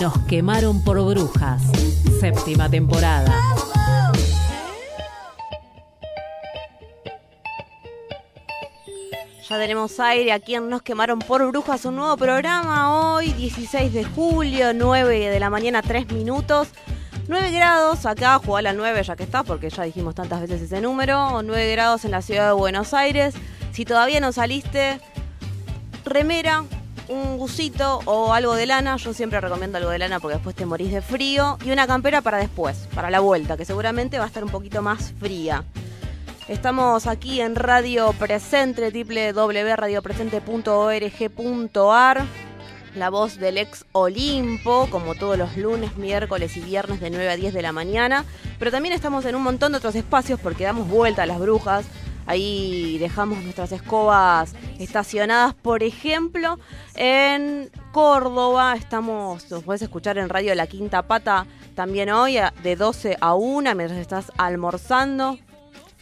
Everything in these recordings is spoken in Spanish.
Nos quemaron por brujas. Séptima temporada. Ya tenemos aire aquí en Nos Quemaron por Brujas, un nuevo programa hoy, 16 de julio, 9 de la mañana, 3 minutos. 9 grados, acá jugá a la 9 ya que está, porque ya dijimos tantas veces ese número. 9 grados en la ciudad de Buenos Aires. Si todavía no saliste, remera, un busito o algo de lana. Yo siempre recomiendo algo de lana porque después te morís de frío. Y una campera para después, para la vuelta, que seguramente va a estar un poquito más fría. Estamos aquí en Radio Presente, www.radiopresente.org.ar. La voz del ex Olimpo, como todos los lunes, miércoles y viernes de 9 a 10 de la mañana. Pero también estamos en un montón de otros espacios porque damos vuelta a las brujas. Ahí dejamos nuestras escobas estacionadas, por ejemplo, en Córdoba. Estamos, nos puedes escuchar en Radio La Quinta Pata también hoy, de 12 a 1, mientras estás almorzando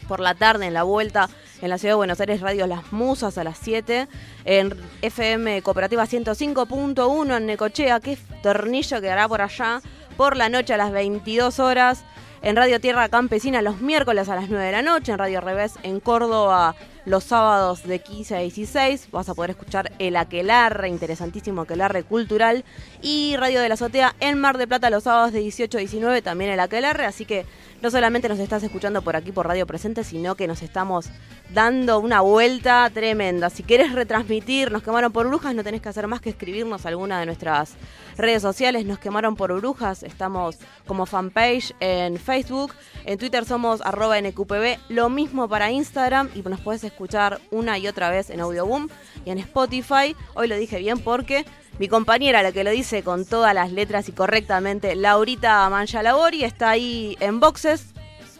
por la tarde en la vuelta en la ciudad de Buenos Aires, Radio Las Musas a las 7, en FM Cooperativa 105.1 en Necochea, que tornillo quedará por allá, por la noche a las 22 horas, en Radio Tierra Campesina los miércoles a las 9 de la noche, en Radio Revés en Córdoba los sábados de 15 a 16, vas a poder escuchar el Aquelarre, interesantísimo Aquelarre cultural, y Radio de la Azotea en Mar de Plata los sábados de 18 a 19, también el Aquelarre, así que no solamente nos estás escuchando por aquí por Radio Presente, sino que nos estamos dando una vuelta tremenda. Si querés retransmitir, nos quemaron por brujas, no tenés que hacer más que escribirnos alguna de nuestras redes sociales, nos quemaron por brujas, estamos como fanpage en Facebook, en Twitter somos arroba NQPB, lo mismo para Instagram y nos puedes escuchar una y otra vez en Audioboom y en Spotify. Hoy lo dije bien porque mi compañera, la que lo dice con todas las letras y correctamente, Laurita Manjalabori, está ahí en boxes.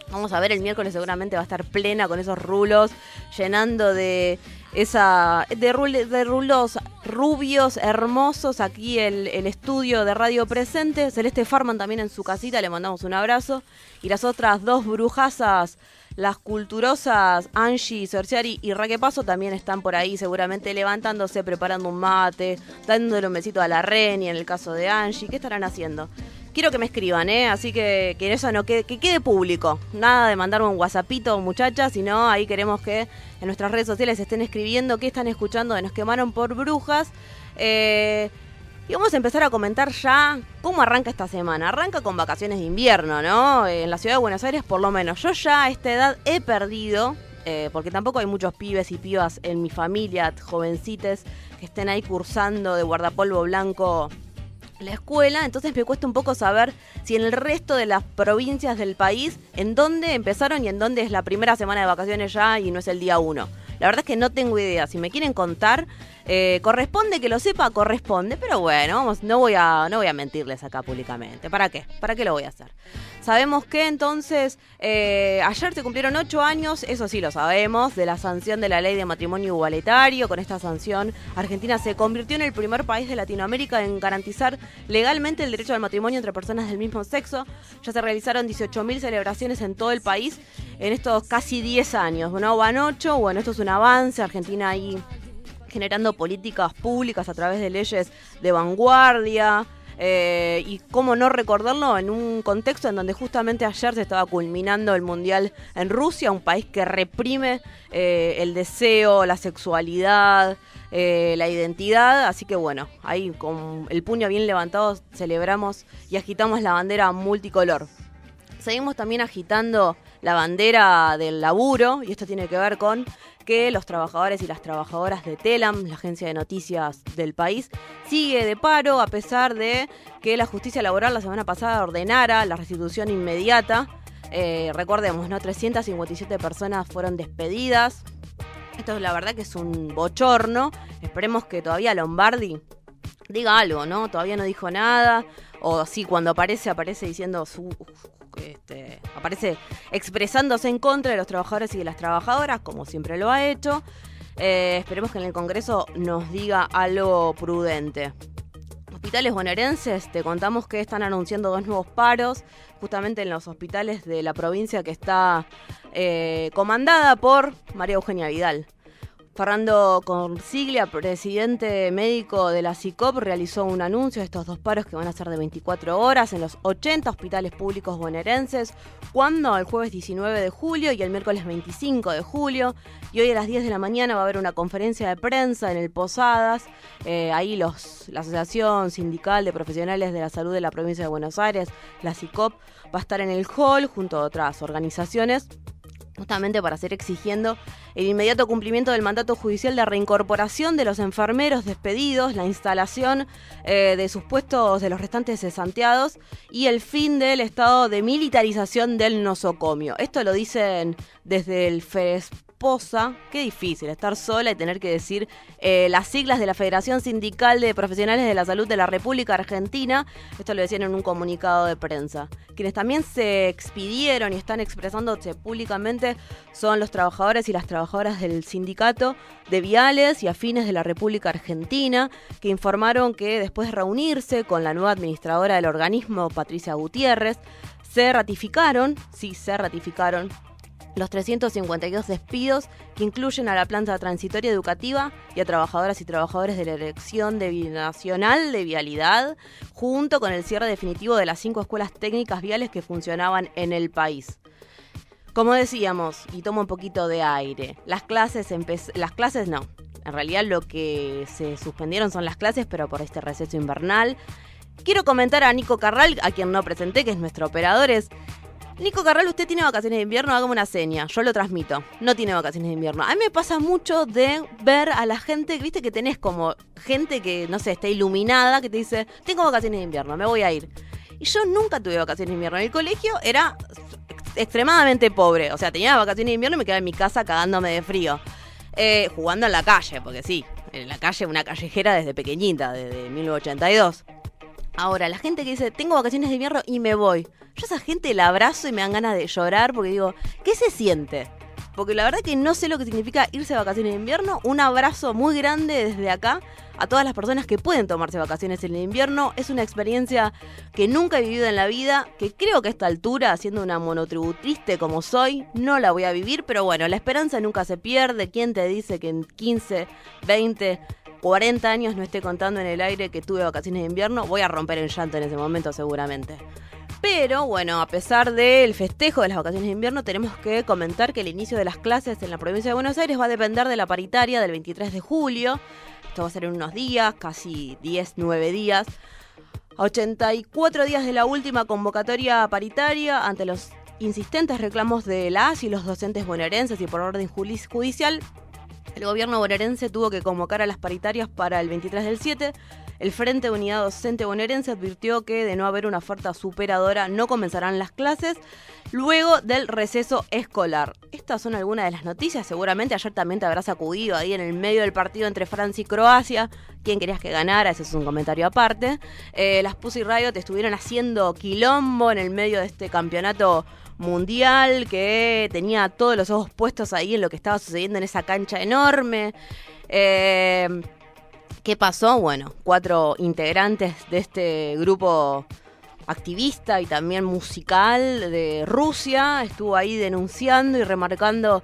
Vamos a ver, el miércoles seguramente va a estar plena con esos rulos, llenando de esa de rulos rubios, hermosos, aquí el, el estudio de Radio Presente. Celeste Farman también en su casita, le mandamos un abrazo. Y las otras dos brujasas, las culturosas Angie Cerciari y Raque Paso también están por ahí, seguramente levantándose, preparando un mate, dándole un besito a la Reni en el caso de Angie. ¿Qué estarán haciendo? Quiero que me escriban, ¿eh? Así que que eso no quede, que quede público. Nada de mandarme un WhatsAppito, muchachas, sino ahí queremos que en nuestras redes sociales estén escribiendo qué están escuchando de Nos quemaron por brujas. Eh, y vamos a empezar a comentar ya cómo arranca esta semana. Arranca con vacaciones de invierno, ¿no? En la ciudad de Buenos Aires, por lo menos. Yo ya a esta edad he perdido eh, porque tampoco hay muchos pibes y pibas en mi familia, jovencites, que estén ahí cursando de guardapolvo blanco la escuela, entonces me cuesta un poco saber si en el resto de las provincias del país, en dónde empezaron y en dónde es la primera semana de vacaciones ya y no es el día uno. La verdad es que no tengo idea. Si me quieren contar, eh, corresponde que lo sepa, corresponde. Pero bueno, vamos, no voy a, no voy a mentirles acá públicamente. ¿Para qué? ¿Para qué lo voy a hacer? Sabemos que entonces eh, ayer se cumplieron ocho años, eso sí lo sabemos, de la sanción de la ley de matrimonio igualitario. Con esta sanción, Argentina se convirtió en el primer país de Latinoamérica en garantizar legalmente el derecho al matrimonio entre personas del mismo sexo. Ya se realizaron 18.000 celebraciones en todo el país en estos casi 10 años. Bueno, van ocho, bueno, esto es un avance. Argentina ahí generando políticas públicas a través de leyes de vanguardia. Eh, y cómo no recordarlo en un contexto en donde justamente ayer se estaba culminando el Mundial en Rusia, un país que reprime eh, el deseo, la sexualidad, eh, la identidad. Así que bueno, ahí con el puño bien levantado celebramos y agitamos la bandera multicolor. Seguimos también agitando la bandera del laburo, y esto tiene que ver con que los trabajadores y las trabajadoras de Telam, la agencia de noticias del país, sigue de paro a pesar de que la justicia laboral la semana pasada ordenara la restitución inmediata. Eh, recordemos, ¿no? 357 personas fueron despedidas. Esto la verdad que es un bochorno. Esperemos que todavía Lombardi diga algo, ¿no? Todavía no dijo nada. O sí, cuando aparece, aparece diciendo su, este, aparece expresándose en contra de los trabajadores y de las trabajadoras, como siempre lo ha hecho. Eh, esperemos que en el Congreso nos diga algo prudente. Hospitales bonaerenses, te contamos que están anunciando dos nuevos paros, justamente en los hospitales de la provincia que está eh, comandada por María Eugenia Vidal. Fernando Consiglia, presidente médico de la CICOP, realizó un anuncio de estos dos paros que van a ser de 24 horas en los 80 hospitales públicos bonaerenses, cuando el jueves 19 de julio y el miércoles 25 de julio. Y hoy a las 10 de la mañana va a haber una conferencia de prensa en el Posadas. Eh, ahí los, la Asociación Sindical de Profesionales de la Salud de la Provincia de Buenos Aires, la CICOP, va a estar en el hall junto a otras organizaciones justamente para seguir exigiendo el inmediato cumplimiento del mandato judicial de reincorporación de los enfermeros despedidos, la instalación eh, de sus puestos de los restantes cesanteados y el fin del estado de militarización del nosocomio. Esto lo dicen desde el FES Qué difícil estar sola y tener que decir eh, las siglas de la Federación Sindical de Profesionales de la Salud de la República Argentina. Esto lo decían en un comunicado de prensa. Quienes también se expidieron y están expresándose públicamente son los trabajadores y las trabajadoras del sindicato de viales y afines de la República Argentina, que informaron que después de reunirse con la nueva administradora del organismo, Patricia Gutiérrez, se ratificaron, sí, se ratificaron los 352 despidos que incluyen a la planta transitoria educativa y a trabajadoras y trabajadores de la Dirección de Nacional de Vialidad, junto con el cierre definitivo de las cinco escuelas técnicas viales que funcionaban en el país. Como decíamos, y tomo un poquito de aire, las clases, las clases no. En realidad lo que se suspendieron son las clases, pero por este receso invernal. Quiero comentar a Nico Carral, a quien no presenté, que es nuestro operador, es Nico Carral, usted tiene vacaciones de invierno, hágame una seña, yo lo transmito. No tiene vacaciones de invierno. A mí me pasa mucho de ver a la gente, viste que tenés como gente que, no sé, está iluminada, que te dice, tengo vacaciones de invierno, me voy a ir. Y yo nunca tuve vacaciones de invierno. En el colegio era extremadamente pobre. O sea, tenía vacaciones de invierno y me quedaba en mi casa cagándome de frío. Eh, jugando en la calle, porque sí, en la calle, una callejera desde pequeñita, desde 1982. Ahora, la gente que dice, tengo vacaciones de invierno y me voy. Yo a esa gente la abrazo y me dan ganas de llorar porque digo, ¿qué se siente? Porque la verdad que no sé lo que significa irse de vacaciones de invierno. Un abrazo muy grande desde acá a todas las personas que pueden tomarse vacaciones en el invierno. Es una experiencia que nunca he vivido en la vida, que creo que a esta altura, siendo una monotributiste como soy, no la voy a vivir. Pero bueno, la esperanza nunca se pierde. ¿Quién te dice que en 15, 20, 40 años no esté contando en el aire que tuve vacaciones de invierno, voy a romper el llanto en ese momento seguramente. Pero bueno, a pesar del festejo de las vacaciones de invierno, tenemos que comentar que el inicio de las clases en la provincia de Buenos Aires va a depender de la paritaria del 23 de julio. Esto va a ser en unos días, casi 10, 9 días. A 84 días de la última convocatoria paritaria ante los insistentes reclamos de las y los docentes bonaerenses y por orden judicial, el gobierno bonaerense tuvo que convocar a las paritarias para el 23 del 7. El Frente de Unidad Docente bonaerense advirtió que de no haber una oferta superadora no comenzarán las clases luego del receso escolar. Estas son algunas de las noticias. Seguramente ayer también te habrás acudido ahí en el medio del partido entre Francia y Croacia. ¿Quién querías que ganara? Ese es un comentario aparte. Eh, las Pussy Riot estuvieron haciendo quilombo en el medio de este campeonato mundial que tenía todos los ojos puestos ahí en lo que estaba sucediendo en esa cancha enorme. Eh, ¿Qué pasó? Bueno, cuatro integrantes de este grupo activista y también musical de Rusia estuvo ahí denunciando y remarcando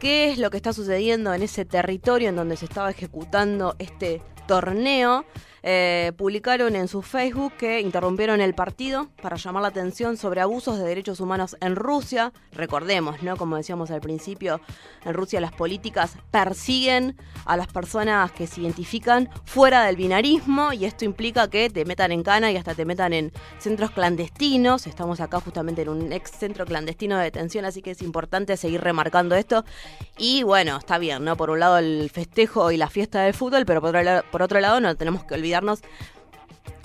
qué es lo que está sucediendo en ese territorio en donde se estaba ejecutando este torneo. Eh, publicaron en su Facebook que interrumpieron el partido para llamar la atención sobre abusos de derechos humanos en Rusia. Recordemos, ¿no? Como decíamos al principio, en Rusia las políticas persiguen a las personas que se identifican fuera del binarismo y esto implica que te metan en cana y hasta te metan en centros clandestinos. Estamos acá justamente en un ex centro clandestino de detención, así que es importante seguir remarcando esto. Y bueno, está bien, ¿no? Por un lado el festejo y la fiesta del fútbol, pero por otro lado, por otro lado no tenemos que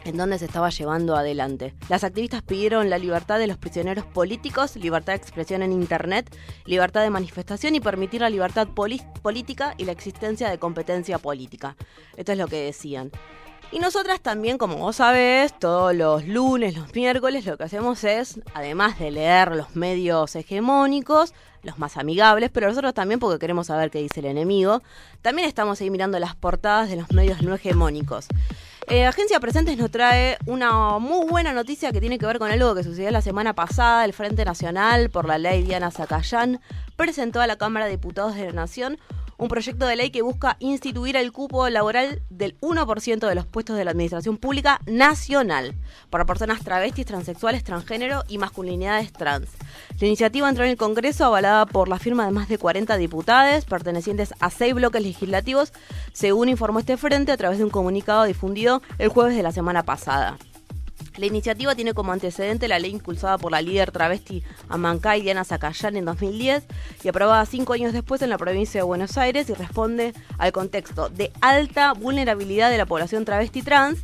en dónde se estaba llevando adelante. Las activistas pidieron la libertad de los prisioneros políticos, libertad de expresión en Internet, libertad de manifestación y permitir la libertad política y la existencia de competencia política. Esto es lo que decían. Y nosotras también, como vos sabés, todos los lunes, los miércoles, lo que hacemos es, además de leer los medios hegemónicos, los más amigables, pero nosotros también porque queremos saber qué dice el enemigo, también estamos ahí mirando las portadas de los medios no hegemónicos. Eh, Agencia Presentes nos trae una muy buena noticia que tiene que ver con algo que sucedió la semana pasada. El Frente Nacional, por la ley Diana Zacayán, presentó a la Cámara de Diputados de la Nación un proyecto de ley que busca instituir el cupo laboral del 1% de los puestos de la administración pública nacional para personas travestis, transexuales, transgénero y masculinidades trans. La iniciativa entró en el Congreso avalada por la firma de más de 40 diputados pertenecientes a seis bloques legislativos, según informó este frente a través de un comunicado difundido el jueves de la semana pasada. La iniciativa tiene como antecedente la ley impulsada por la líder travesti Amancay Diana Zacayán en 2010 y aprobada cinco años después en la provincia de Buenos Aires y responde al contexto de alta vulnerabilidad de la población travesti trans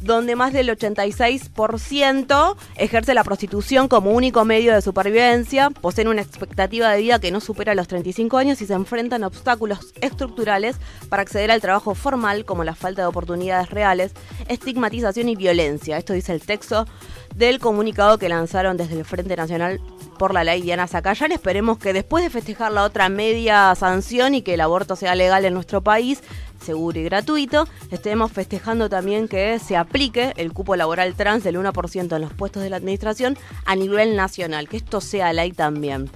donde más del 86% ejerce la prostitución como único medio de supervivencia, poseen una expectativa de vida que no supera los 35 años y se enfrentan a obstáculos estructurales para acceder al trabajo formal como la falta de oportunidades reales, estigmatización y violencia. Esto dice el texto del comunicado que lanzaron desde el Frente Nacional por la ley Diana Zacayán. Esperemos que después de festejar la otra media sanción y que el aborto sea legal en nuestro país, seguro y gratuito, estemos festejando también que se aplique el cupo laboral trans del 1% en los puestos de la administración a nivel nacional, que esto sea ley también.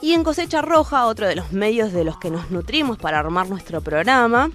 Y en Cosecha Roja, otro de los medios de los que nos nutrimos para armar nuestro programa,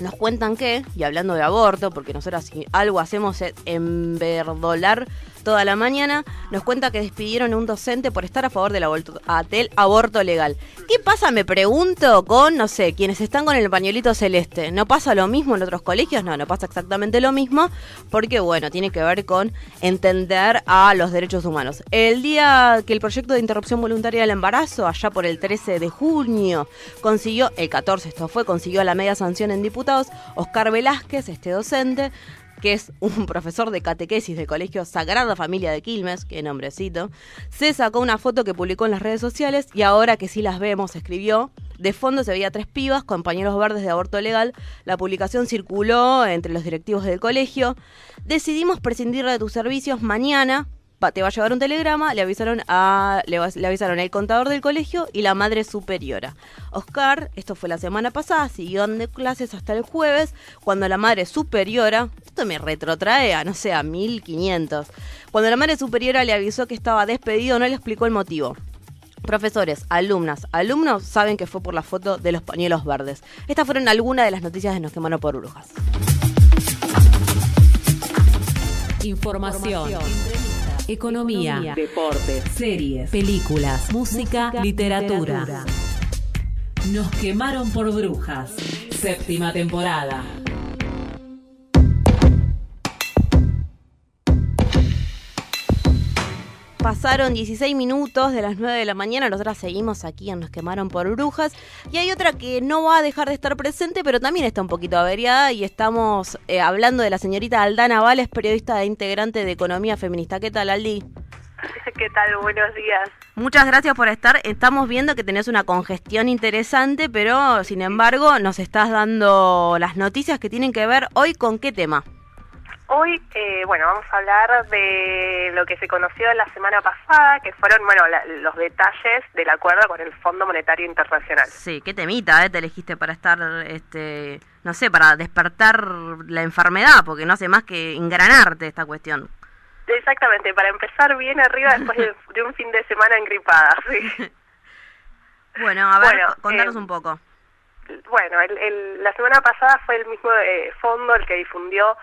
nos cuentan que, y hablando de aborto, porque nosotros si algo hacemos es enverdolar toda la mañana, nos cuenta que despidieron a un docente por estar a favor del aborto, del aborto legal. ¿Qué pasa, me pregunto, con, no sé, quienes están con el pañuelito celeste? ¿No pasa lo mismo en otros colegios? No, no pasa exactamente lo mismo, porque bueno, tiene que ver con entender a los derechos humanos. El día que el proyecto de interrupción voluntaria del embarazo, allá por el 13 de junio, consiguió, el 14 esto fue, consiguió la media sanción en diputados, Oscar Velázquez, este docente, que es un profesor de catequesis del Colegio Sagrada Familia de Quilmes, qué nombrecito, se sacó una foto que publicó en las redes sociales y ahora que sí las vemos, escribió, de fondo se veía tres pibas, compañeros verdes de aborto legal. La publicación circuló entre los directivos del colegio. Decidimos prescindir de tus servicios mañana. Te va a llevar un telegrama, le avisaron a le, avisaron el contador del colegio y la madre superiora. Oscar, esto fue la semana pasada, siguió de clases hasta el jueves, cuando la madre superiora, esto me retrotrae a, no sé, a 1500, cuando la madre superiora le avisó que estaba despedido, no le explicó el motivo. Profesores, alumnas, alumnos saben que fue por la foto de los pañuelos verdes. Estas fueron algunas de las noticias de Nos quemaron por brujas. Información. Economía. Deportes. Series. Películas. Música. Literatura. Nos quemaron por brujas. Séptima temporada. Pasaron 16 minutos de las 9 de la mañana, nosotras seguimos aquí en Nos quemaron por brujas. Y hay otra que no va a dejar de estar presente, pero también está un poquito averiada y estamos eh, hablando de la señorita Aldana Vales, periodista e integrante de Economía Feminista. ¿Qué tal, Aldi? ¿Qué tal? Buenos días. Muchas gracias por estar. Estamos viendo que tenés una congestión interesante, pero sin embargo nos estás dando las noticias que tienen que ver hoy con qué tema. Hoy, eh, bueno, vamos a hablar de lo que se conoció la semana pasada, que fueron, bueno, los detalles del acuerdo con el Fondo Monetario Internacional. Sí, qué temita, ¿eh? Te elegiste para estar, este, no sé, para despertar la enfermedad, porque no hace más que engranarte esta cuestión. Exactamente, para empezar bien arriba después de, un fin de semana engripada, sí. bueno, a ver, contanos eh, un poco. Bueno, la semana pasada fue el mismo eh, fondo el que difundió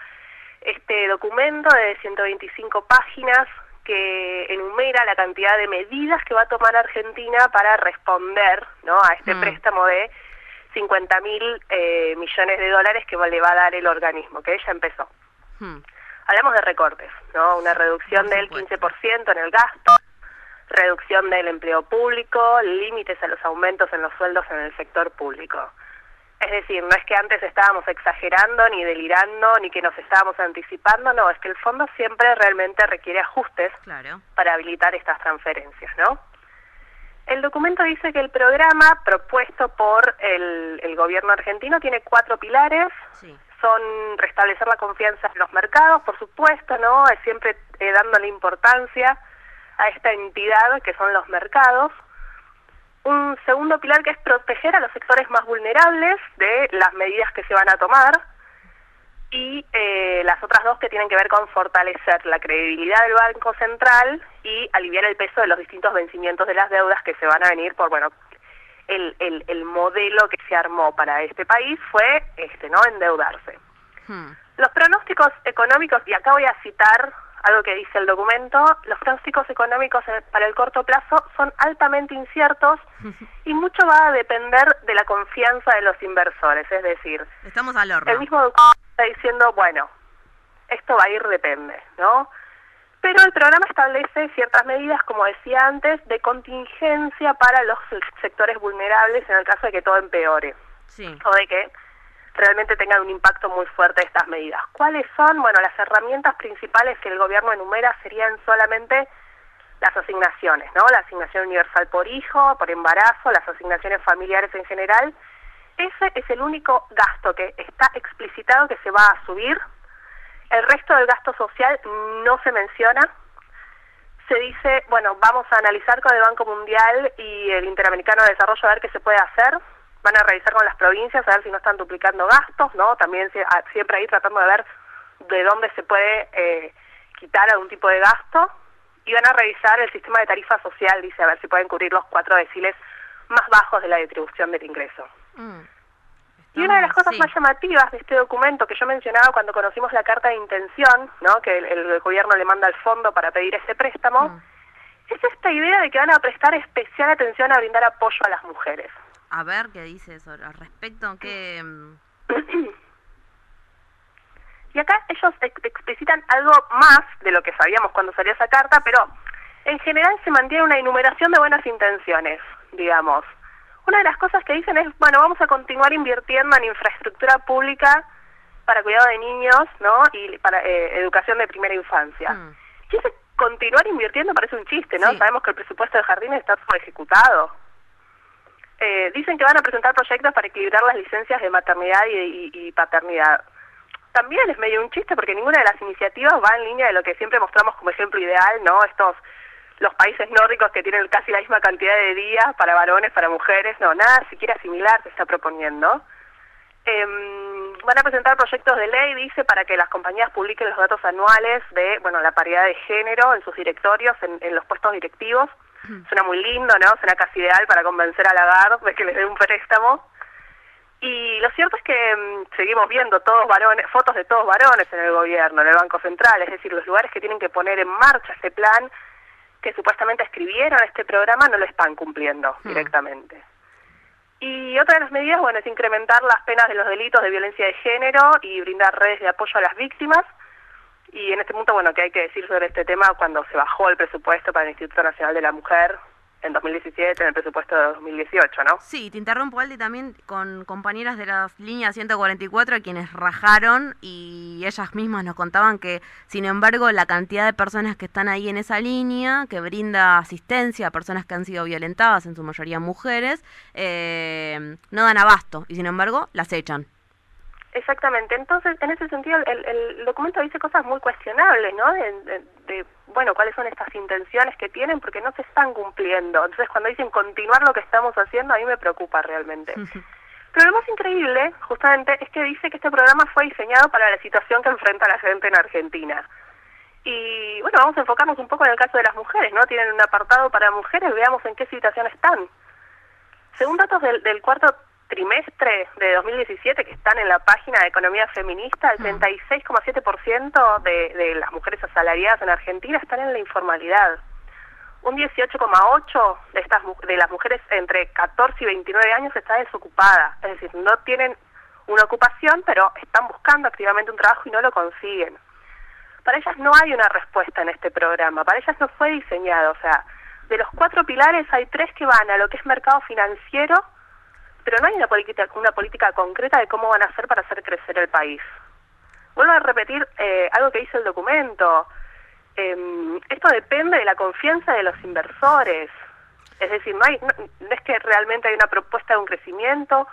este documento de 125 páginas que enumera la cantidad de medidas que va a tomar Argentina para responder ¿no? a este mm. préstamo de 50 mil eh, millones de dólares que le va a dar el organismo, que ella empezó. Mm. Hablamos de recortes, ¿no? una reducción del 15% en el gasto, reducción del empleo público, límites a los aumentos en los sueldos en el sector público. Es decir, no es que antes estábamos exagerando, ni delirando, ni que nos estábamos anticipando, no, es que el fondo siempre realmente requiere ajustes para habilitar estas transferencias, ¿no? El documento dice que el programa propuesto por el, gobierno argentino tiene cuatro pilares. Son restablecer la confianza en los mercados, por supuesto, ¿no? Siempre eh, dándole importancia a esta entidad que son los mercados un segundo pilar que es proteger a los sectores más vulnerables de las medidas que se van a tomar y eh, las otras dos que tienen que ver con fortalecer la credibilidad del Banco Central y aliviar el peso de los distintos vencimientos de las deudas que se van a venir por, bueno, el, el, el modelo que se armó para este país fue este, ¿no? Endeudarse. Hmm. Los pronósticos económicos, y acá voy a citar algo que dice el documento, los pronósticos económicos para el corto plazo son altamente inciertos y mucho va a depender de la confianza de los inversores, es decir, estamos al horno. El mismo documento está diciendo, bueno, esto va a ir depende, ¿no? Pero el programa establece ciertas medidas, como decía antes, de contingencia para los sectores vulnerables en el caso de que todo empeore. Sí. O de que realmente tengan un impacto muy fuerte estas medidas. ¿Cuáles son? Bueno, las herramientas principales que el gobierno enumera serían solamente las asignaciones, ¿no? La asignación universal por hijo, por embarazo, las asignaciones familiares en general. Ese es el único gasto que está explicitado que se va a subir. El resto del gasto social no se menciona. Se dice, bueno, vamos a analizar con el Banco Mundial y el Interamericano de Desarrollo a ver qué se puede hacer van a revisar con las provincias a ver si no están duplicando gastos, ¿no? También siempre ahí tratando de ver de dónde se puede eh, quitar algún tipo de gasto y van a revisar el sistema de tarifa social, dice, a ver si pueden cubrir los cuatro deciles más bajos de la distribución del ingreso. Mm. Y una de las cosas más llamativas de este documento que yo mencionaba cuando conocimos la carta de intención, ¿no? que el, gobierno le manda al fondo para pedir ese préstamo, mm. es esta idea de que van a prestar especial atención a brindar apoyo a las mujeres a ver qué dice eso al respecto. Que... Y acá ellos explicitan algo más de lo que sabíamos cuando salió esa carta, pero en general se mantiene una enumeración de buenas intenciones, digamos. Una de las cosas que dicen es, bueno, vamos a continuar invirtiendo en infraestructura pública para cuidado de niños, ¿no? Y para eh, educación de primera infancia. Mm. Y ese continuar invirtiendo parece un chiste, ¿no? Sabemos que el presupuesto de jardines está ejecutado. Eh, dicen que van a presentar proyectos para equilibrar las licencias de maternidad y, paternidad. También es medio un chiste porque ninguna de las iniciativas va en línea de lo que siempre mostramos como ejemplo ideal, ¿no? Estos los países nórdicos que tienen casi la misma cantidad de días para varones, para mujeres, no, nada siquiera similar se está proponiendo. Em, van a presentar proyectos de ley, dice, para que las compañías publiquen los datos anuales de, bueno, la paridad de género en sus directorios, en los puestos directivos. Suena muy lindo, ¿no? Suena casi ideal para convencer a Lagarde de que les dé un préstamo. Y lo cierto es que mm, seguimos viendo todos varones, fotos de todos varones en el gobierno, en el Banco Central, es decir, los lugares que tienen que poner en marcha este plan que supuestamente escribieron este programa no lo están cumpliendo hmm. directamente. Y otra de las medidas, bueno, es incrementar las penas de los delitos de violencia de género y brindar redes de apoyo a las víctimas. Y en este punto, bueno, ¿qué hay que decir sobre este tema cuando se bajó el presupuesto para el Instituto Nacional de la Mujer en 2017 en el presupuesto de 2018, ¿no? Sí, te interrumpo, Aldi, también con compañeras de la línea 144 a quienes rajaron y ellas mismas nos contaban que, sin embargo, la cantidad de personas que están ahí en esa línea, que brinda asistencia a personas que han sido violentadas, en su mayoría mujeres, eh, no dan abasto y, sin embargo, las echan. Exactamente. Entonces, en ese sentido, el, el documento dice cosas muy cuestionables, ¿no? De, de, bueno, cuáles son estas intenciones que tienen, porque no se están cumpliendo. Entonces, cuando dicen continuar lo que estamos haciendo, a mí me preocupa realmente. Pero lo más increíble, justamente, es que dice que este programa fue diseñado para la situación que enfrenta la gente en Argentina. Y bueno, vamos a enfocarnos un poco en el caso de las mujeres, ¿no? Tienen un apartado para mujeres, veamos en qué situación están. Según datos del, del cuarto trimestre de 2017 que están en la página de Economía Feminista, el 36,7% de, de las mujeres asalariadas en Argentina están en la informalidad. Un 18,8% de estas de las mujeres entre 14 y 29 años está desocupada, es decir, no tienen una ocupación, pero están buscando activamente un trabajo y no lo consiguen. Para ellas no hay una respuesta en este programa, para ellas no fue diseñado, o sea, de los cuatro pilares hay tres que van a lo que es mercado financiero, pero no hay una política, una política concreta de cómo van a hacer para hacer crecer el país. Vuelvo a repetir eh, algo que dice el documento. Eh, esto depende de la confianza de los inversores. Es decir, no, hay, no, no, es que realmente hay una propuesta de un crecimiento,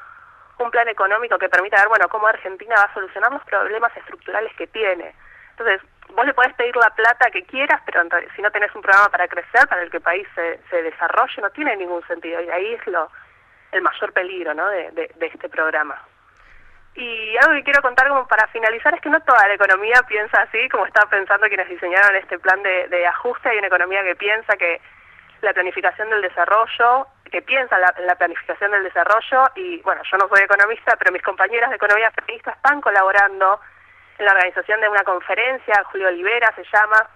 un plan económico que permita ver, bueno, cómo Argentina va a solucionar los problemas estructurales que tiene. Entonces, vos le podés pedir la plata que quieras, pero si no tenés un programa para crecer, para el que el país se, se desarrolle, no tiene ningún sentido. Y ahí es lo, el mayor peligro ¿no? de, este programa. Y algo que quiero contar como para finalizar es que no toda la economía piensa así, como estaba pensando quienes diseñaron este plan de, de ajuste. Hay una economía que piensa que la planificación del desarrollo, que piensa en la planificación del desarrollo, y bueno, yo no soy economista, pero mis compañeras de economía feminista están colaborando en la organización de una conferencia, Julio Olivera se llama,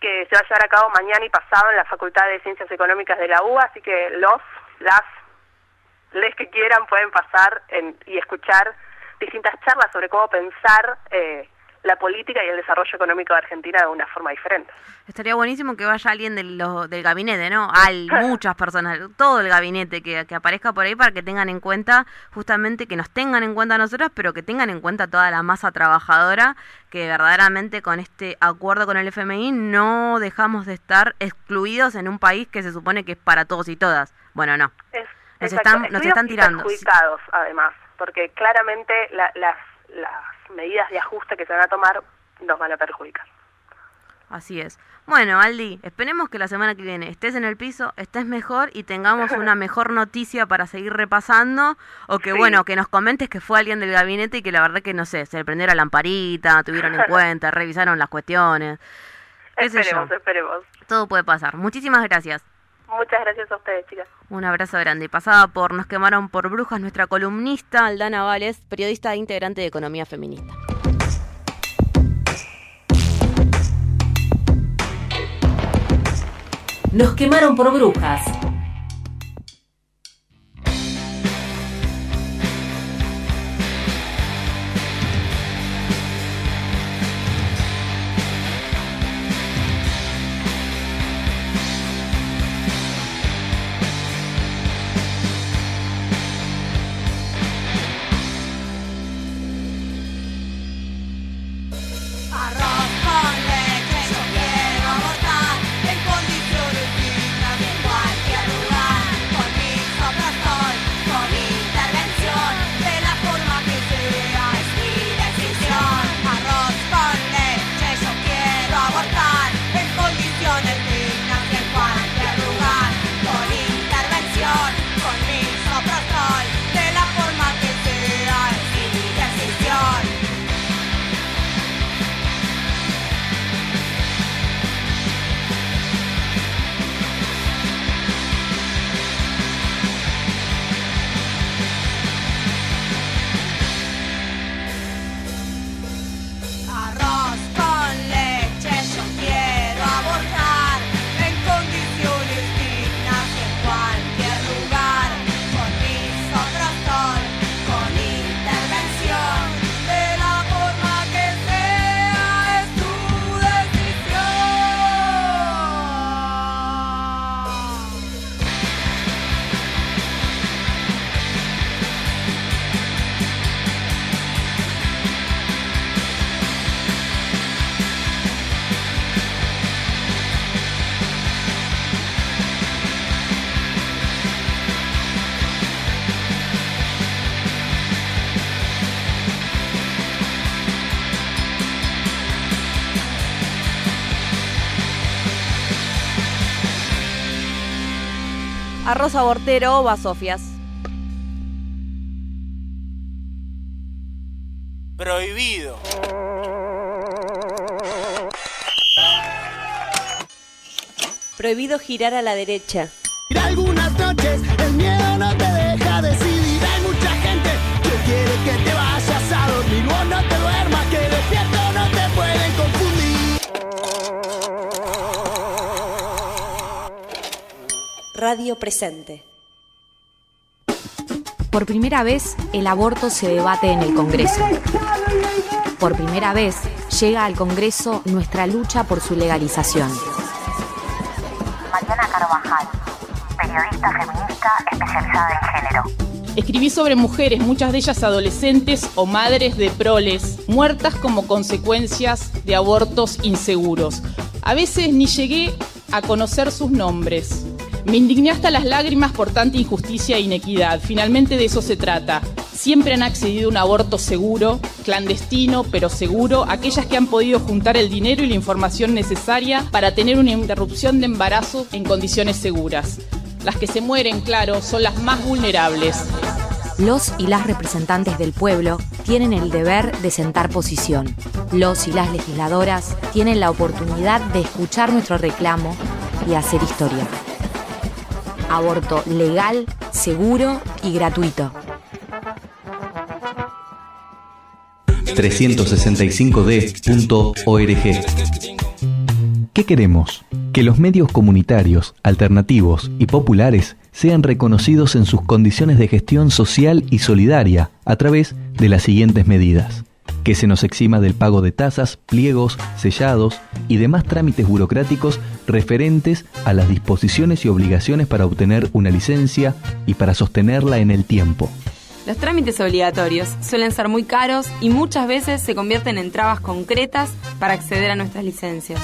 que se va a llevar a cabo mañana y pasado en la Facultad de Ciencias Económicas de la UBA, así que los, las les que quieran pueden pasar en, y escuchar distintas charlas sobre cómo pensar eh, la política y el desarrollo económico de Argentina de una forma diferente. Estaría buenísimo que vaya alguien del, lo, del gabinete, ¿no? Hay muchas personas, todo el gabinete que, que, aparezca por ahí para que tengan en cuenta, justamente que nos tengan en cuenta a nosotros, pero que tengan en cuenta toda la masa trabajadora, que verdaderamente con este acuerdo con el FMI no dejamos de estar excluidos en un país que se supone que es para todos y todas. Bueno, no. Es nos están, nos están tirando. perjudicados, además, porque claramente la, las, las medidas de ajuste que se van a tomar nos van a perjudicar. Así es. Bueno, Aldi, esperemos que la semana que viene estés en el piso, estés mejor y tengamos una mejor noticia para seguir repasando. O que, sí. bueno, que nos comentes que fue alguien del gabinete y que la verdad que, no sé, se le prendió la lamparita, tuvieron en cuenta, revisaron las cuestiones. Esperemos, esperemos. Todo puede pasar. Muchísimas gracias. Muchas gracias a ustedes, chicas. Un abrazo grande. Pasada por Nos quemaron por brujas nuestra columnista Aldana Vales, periodista e integrante de Economía Feminista. Nos quemaron por brujas. A Rosa Bortero o a Sofias. Prohibido. Prohibido girar a la derecha. Radio presente. Por primera vez, el aborto se debate en el Congreso. Por primera vez, llega al Congreso nuestra lucha por su legalización. Mariana Carvajal, periodista feminista especializada en género. Escribí sobre mujeres, muchas de ellas adolescentes o madres de proles, muertas como consecuencias de abortos inseguros. A veces ni llegué a conocer sus nombres. Me indigné hasta las lágrimas por tanta injusticia e inequidad. Finalmente de eso se trata. Siempre han accedido a un aborto seguro, clandestino, pero seguro, aquellas que han podido juntar el dinero y la información necesaria para tener una interrupción de embarazo en condiciones seguras. Las que se mueren, claro, son las más vulnerables. Los y las representantes del pueblo tienen el deber de sentar posición. Los y las legisladoras tienen la oportunidad de escuchar nuestro reclamo y hacer historia. Aborto legal, seguro y gratuito. 365d.org. ¿Qué queremos? Que los medios comunitarios, alternativos y populares sean reconocidos en sus condiciones de gestión social y solidaria a través de las siguientes medidas. Que se nos exima del pago de tasas, pliegos, sellados y demás trámites burocráticos referentes a las disposiciones y obligaciones para obtener una licencia y para sostenerla en el tiempo. Los trámites obligatorios suelen ser muy caros y muchas veces se convierten en trabas concretas para acceder a nuestras licencias.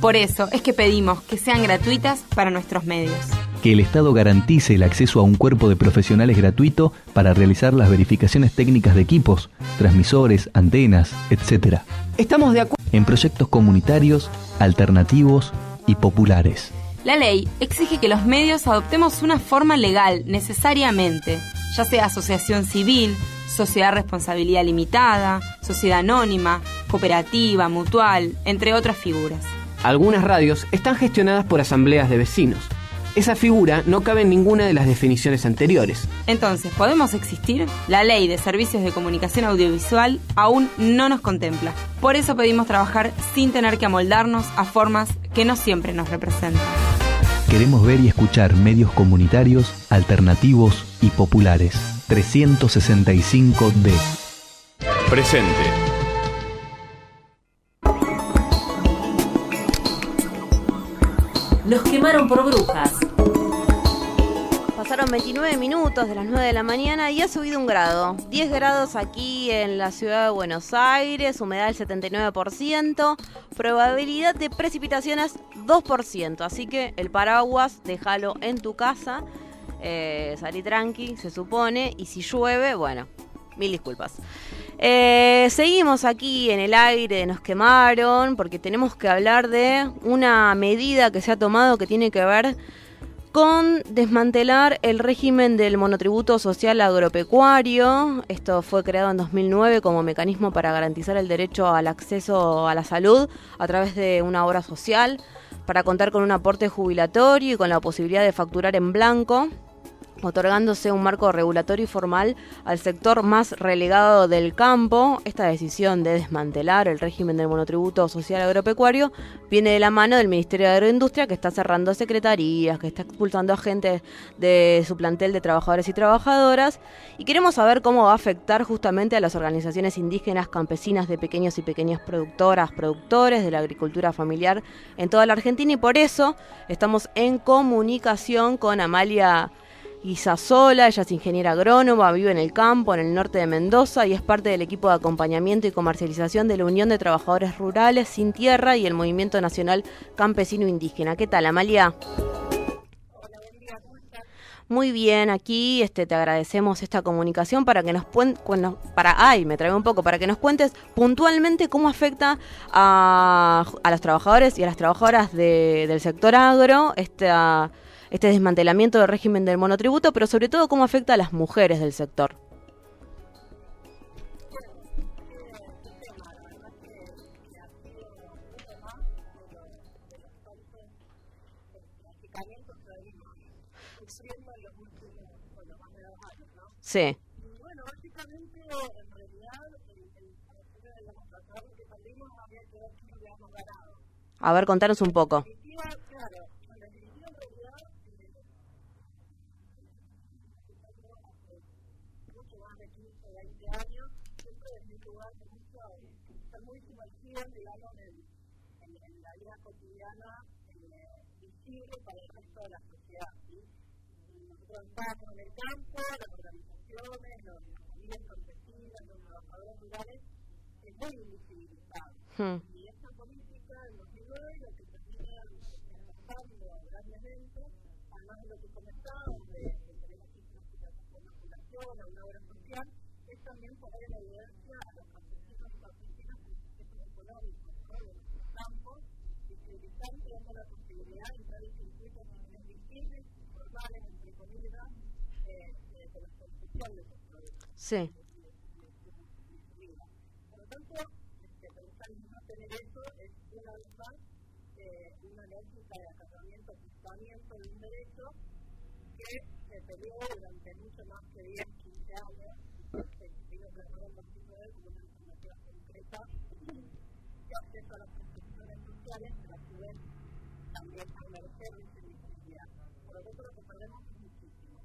Por eso es que pedimos que sean gratuitas para nuestros medios. Que el Estado garantice el acceso a un cuerpo de profesionales gratuito para realizar las verificaciones técnicas de equipos, transmisores, antenas, etc. Estamos de acuerdo en proyectos comunitarios, alternativos y populares. La ley exige que los medios adoptemos una forma legal necesariamente ya sea asociación civil, sociedad responsabilidad limitada, sociedad anónima, cooperativa, mutual, entre otras figuras. Algunas radios están gestionadas por asambleas de vecinos. Esa figura no cabe en ninguna de las definiciones anteriores. Entonces, ¿podemos existir? La ley de servicios de comunicación audiovisual aún no nos contempla. Por eso pedimos trabajar sin tener que amoldarnos a formas que no siempre nos representan. Queremos ver y escuchar medios comunitarios, alternativos y populares. 365D. Presente. Nos quemaron por brujas. Pasaron 29 minutos de las 9 de la mañana y ha subido un grado. 10 grados aquí en la ciudad de Buenos Aires, humedad del 79%, probabilidad de precipitaciones 2%. Así que el paraguas déjalo en tu casa, eh, salí tranqui, se supone, y si llueve, bueno, mil disculpas. Eh, seguimos aquí en el aire, nos quemaron, porque tenemos que hablar de una medida que se ha tomado que tiene que ver con desmantelar el régimen del monotributo social agropecuario. Esto fue creado en 2009 como mecanismo para garantizar el derecho al acceso a la salud a través de una obra social, para contar con un aporte jubilatorio y con la posibilidad de facturar en blanco otorgándose un marco regulatorio y formal al sector más relegado del campo. Esta decisión de desmantelar el régimen del monotributo social agropecuario viene de la mano del Ministerio de Agroindustria que está cerrando secretarías, que está expulsando a gente de su plantel de trabajadores y trabajadoras. Y queremos saber cómo va a afectar justamente a las organizaciones indígenas, campesinas de pequeños y pequeñas productoras, productores de la agricultura familiar en toda la Argentina y por eso estamos en comunicación con Amalia Isasola, ella es ingeniera agrónoma, vive en el campo, en el norte de Mendoza y es parte del equipo de acompañamiento y comercialización de la Unión de Trabajadores Rurales Sin Tierra y el Movimiento Nacional Campesino Indígena. ¿Qué tal, Amalia? Muy bien, aquí este, te agradecemos esta comunicación para que nos bueno, para ay, me trae un poco, para que nos cuentes puntualmente cómo afecta a, a los trabajadores y a las trabajadoras de, del sector agro esta este desmantelamiento del régimen del monotributo, pero sobre todo cómo afecta a las mujeres del sector. Sí. Bueno, básicamente, en realidad, el, el, de los tratados que salimos había que ver si habíamos ganado. A ver, contanos un poco. En definitiva, claro, en definitiva, en realidad, mucho más de 15 o 20 años, siempre desde un lugar de mucho, estar muy sumergido, digamos, en, en, en la vida cotidiana, eh, visible para el resto de la sociedad. ¿sí? Nosotros estábamos en el campo, las organizaciones, los familias campesinas, los trabajadores rurales, es muy invisibilizado. Hmm. Y esta política en 2009 lo que termina impactando grandemente, además de lo que comentábamos, de, de tener aquí una fundación, a una obra social, es también poner en evidencia a los campesinos y campesinas con procesos económicos ¿no? de nuestros campos, visibilizar y dando la posibilidad de entrar en circuitos visibles, formales, entre comillas, eh, de, de la construcción de esos productos. Sí. Por lo tanto, este, pensar en no tener eso es una vez más eh, una lógica de acarreamiento, ajustamiento de un derecho que se peleó durante mucho más que 10, 15 años, se en 2009 como una alternativa concreta de acceso a las prestaciones sociales, pero a su vez también a merecer esa invisibilidad. Por lo tanto, lo que perdemos es muchísimo,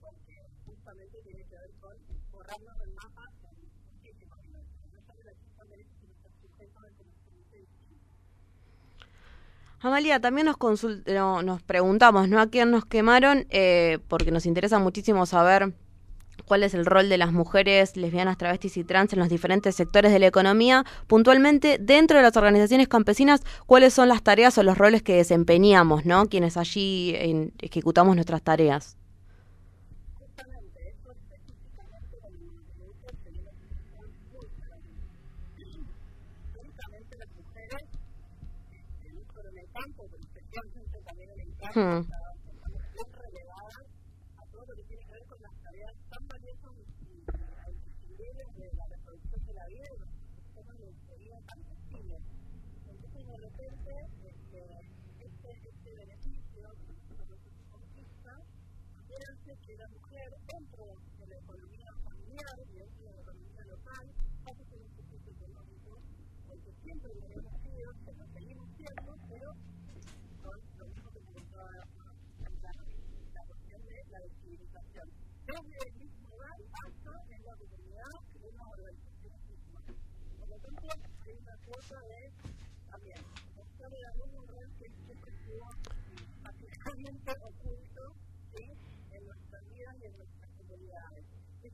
porque tiene que ver con borrarnos del mapa la distinto. Amalia, también nos, consult no, nos preguntamos, ¿no? ¿A quién nos quemaron? Eh, porque nos interesa muchísimo saber cuál es el rol de las mujeres lesbianas, travestis y trans en los diferentes sectores de la economía. Puntualmente, dentro de las organizaciones campesinas, ¿cuáles son las tareas o los roles que desempeñamos, ¿no? Quienes allí en, ejecutamos nuestras tareas. Hmm.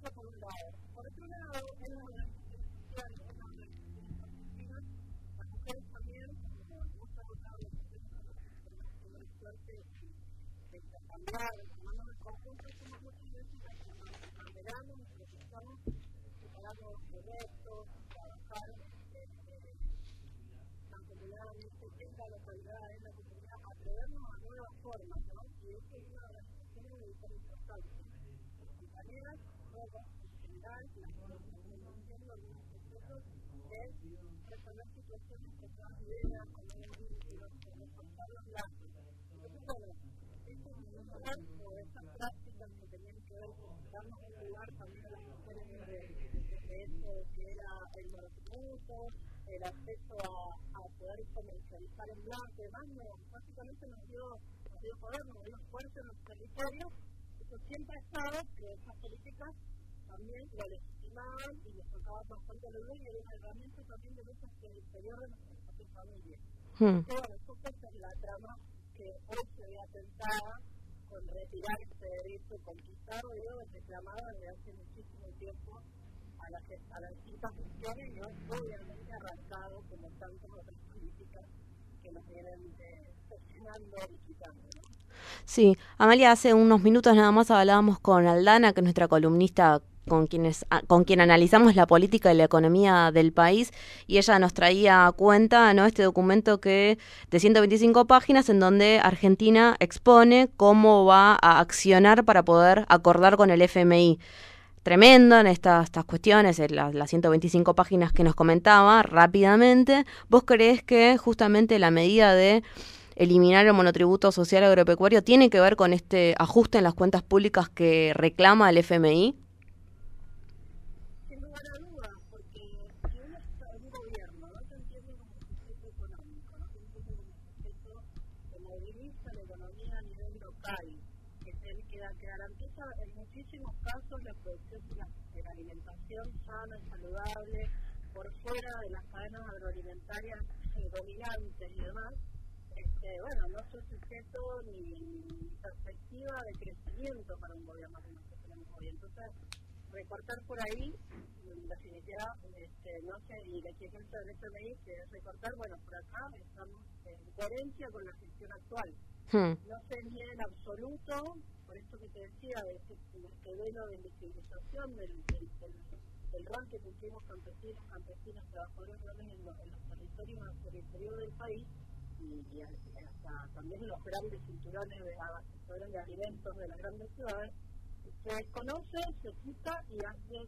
Eso por un lado. Por otro lado, en las sociales, en las campesinas, las mujeres también, como hemos abordado en los procesos de la suerte de intercambiar, de tomando en conjunto, somos las que nos abanderamos, nos preocupamos, preparamos proyectos, trabajar comunidad en la localidad, en la comunidad, atrevernos a nuevas formas, ¿no? Y eso es una muy importante. Las compañeras, todas en general, algunos procesos es resolver situaciones que están vividas con un vínculo, con reforzar los lazos. Entonces, bueno, eso es un lugar o esas prácticas que tenían que ver con darnos un lugar también a las mujeres de, eso que era el monotributo, el acceso a, poder comercializar en blanco y básicamente nos dio, nos dio poder, nos dio fuerza en los territorios. Eso siempre ha estado, que esas políticas también lo legitimaban y les tocaban bastante a los y era una herramienta también de lucha hacia el interior de nuestras propias familias. Hmm. Pero bueno, eso es la trama que hoy se ve atentada con retirar este derecho conquistado, digo, reclamado desde hace muchísimo tiempo a las, a las distintas funciones y no obviamente arrancado como tantas otras políticas que nos vienen eh, Sí, Amalia, hace unos minutos nada más hablábamos con Aldana, que es nuestra columnista con quienes con quien analizamos la política y la economía del país y ella nos traía a cuenta no este documento que de 125 páginas en donde Argentina expone cómo va a accionar para poder acordar con el FMI tremendo en estas, estas cuestiones, en las, las 125 páginas que nos comentaba rápidamente. ¿Vos creés que justamente la medida de eliminar el monotributo social agropecuario tiene que ver con este ajuste en las cuentas públicas que reclama el FMI? Sin lugar a dudas, porque si uno está en un gobierno, no se entiende como sujeto económico, no se entiende como sujeto que moviliza la economía a nivel local, que, es el que, que garantiza en muchísimos casos la producción de la, de la alimentación sana y saludable por fuera de las cadenas agroalimentarias eh, dominantes y demás. Este, bueno, no soy sujeto ni, ni perspectiva de crecimiento para un gobierno como el que tenemos hoy. Entonces, recortar por ahí, en definitiva, este, no sé, y la exigencia del FMI que es recortar, bueno, por acá estamos en coherencia con la gestión actual. Hmm. No se niega en absoluto, por esto que te decía, de este, este velo de invisibilización del, del, del, del rol que cumplimos campesinos, campesinas, trabajadores rurales en, los- en los territorios por el interior del país y, y hasta también en los grandes cinturones de abastecedores de alimentos de las grandes ciudades, se desconoce, se quita y hace,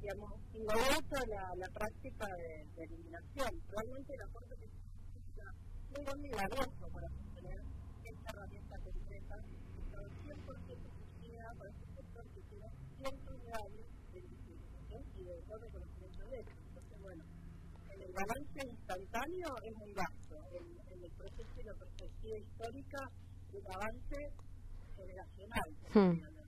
digamos, inmediata la, la práctica de, de eliminación. Realmente la Corte que muy buen milagroso para sostener esta herramienta concreta que está 100% dirigida para este sector que tiene cientos de años de investigación y de no reconocimiento de hecho. Entonces, bueno, en el balance instantáneo es un gasto, en, en el proceso y la perspectiva histórica un avance generacional. Hmm.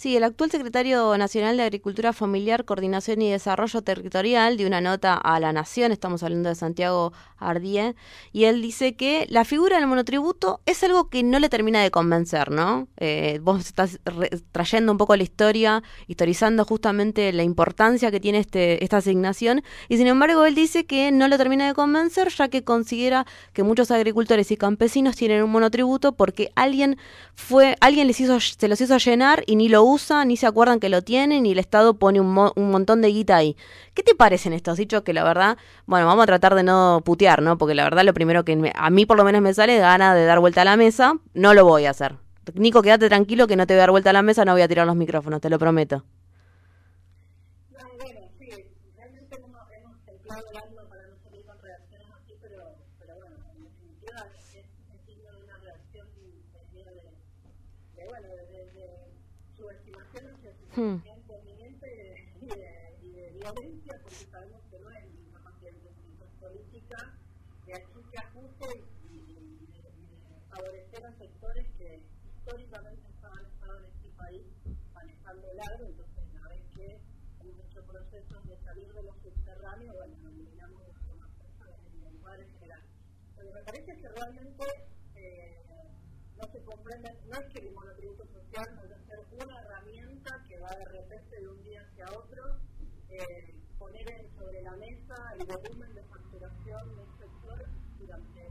Sí, el actual secretario nacional de Agricultura Familiar, Coordinación y Desarrollo Territorial dio una nota a la Nación, estamos hablando de Santiago Ardié, y él dice que la figura del monotributo es algo que no le termina de convencer, ¿no? Eh, vos estás trayendo un poco la historia, historizando justamente la importancia que tiene este, esta asignación, y sin embargo él dice que no le termina de convencer, ya que considera que muchos agricultores y campesinos tienen un monotributo porque alguien fue, alguien les hizo, se los hizo llenar y ni lo usa, ni se acuerdan que lo tienen, y el Estado pone un, mo- un montón de guita ahí. ¿Qué te parecen estos dichos que la verdad, bueno, vamos a tratar de no putear, ¿no? Porque la verdad lo primero que me- a mí por lo menos me sale gana de dar vuelta a la mesa, no lo voy a hacer. Nico, quédate tranquilo que no te voy a dar vuelta a la mesa, no voy a tirar los micrófonos, te lo prometo. No, bueno, sí, realmente hemos, hemos templado el alma para no salir con reacciones así, pero, bueno, en definitiva es, es digno de una reacción de, de, de, bueno, de, de, de subestimación su Hmm. presencia inminente y de, y de violencia, porque sabemos que no es una cuestión política, de aquí que ajuste y, favorecer a sectores que históricamente estaban estado en este país manejando el agro, entonces una vez que hemos hecho procesos de salir de los subterráneos, bueno, lo eliminamos mucho más personas en el lugar en general. Pero me parece que realmente eh, no se comprende, no es que el monotributo social vaya a ser una herramienta que va de repente de un día hacia otro eh, poner sobre la mesa el volumen de facturación de un sector durante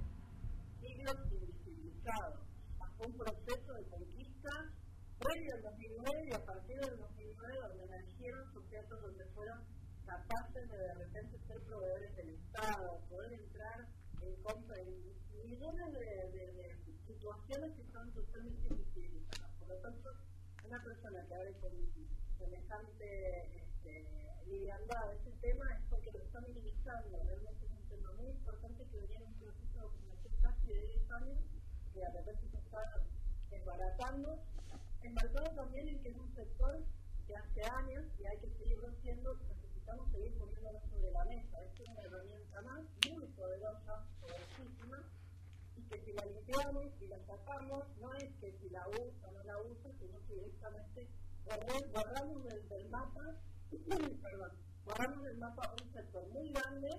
siglos invisibilizado. Hasta un proceso de conquista previo al 2009 y a partir del 2009 donde emergieron sujetos donde fueron capaces de de repente ser proveedores del Estado, poder entrar en compra en millones de, situaciones que están totalmente invisibilizadas. Por lo tanto, una persona que hable con semejante este, liviandad de este tema es porque lo está minimizando. Realmente es un tema muy importante que venía en un proceso de casi de 10 años que de repente se está desbaratando, embarcado también en que es un sector que hace años y hay que seguirlo haciendo, necesitamos seguir poniéndolo sobre la mesa. Es una herramienta más muy poderosa, poderosísima, y que si la limpiamos y la sacamos, no es que si la usa o no la usa, sino que directamente borramos del, del mapa, perdón, borramos del mapa un sector muy grande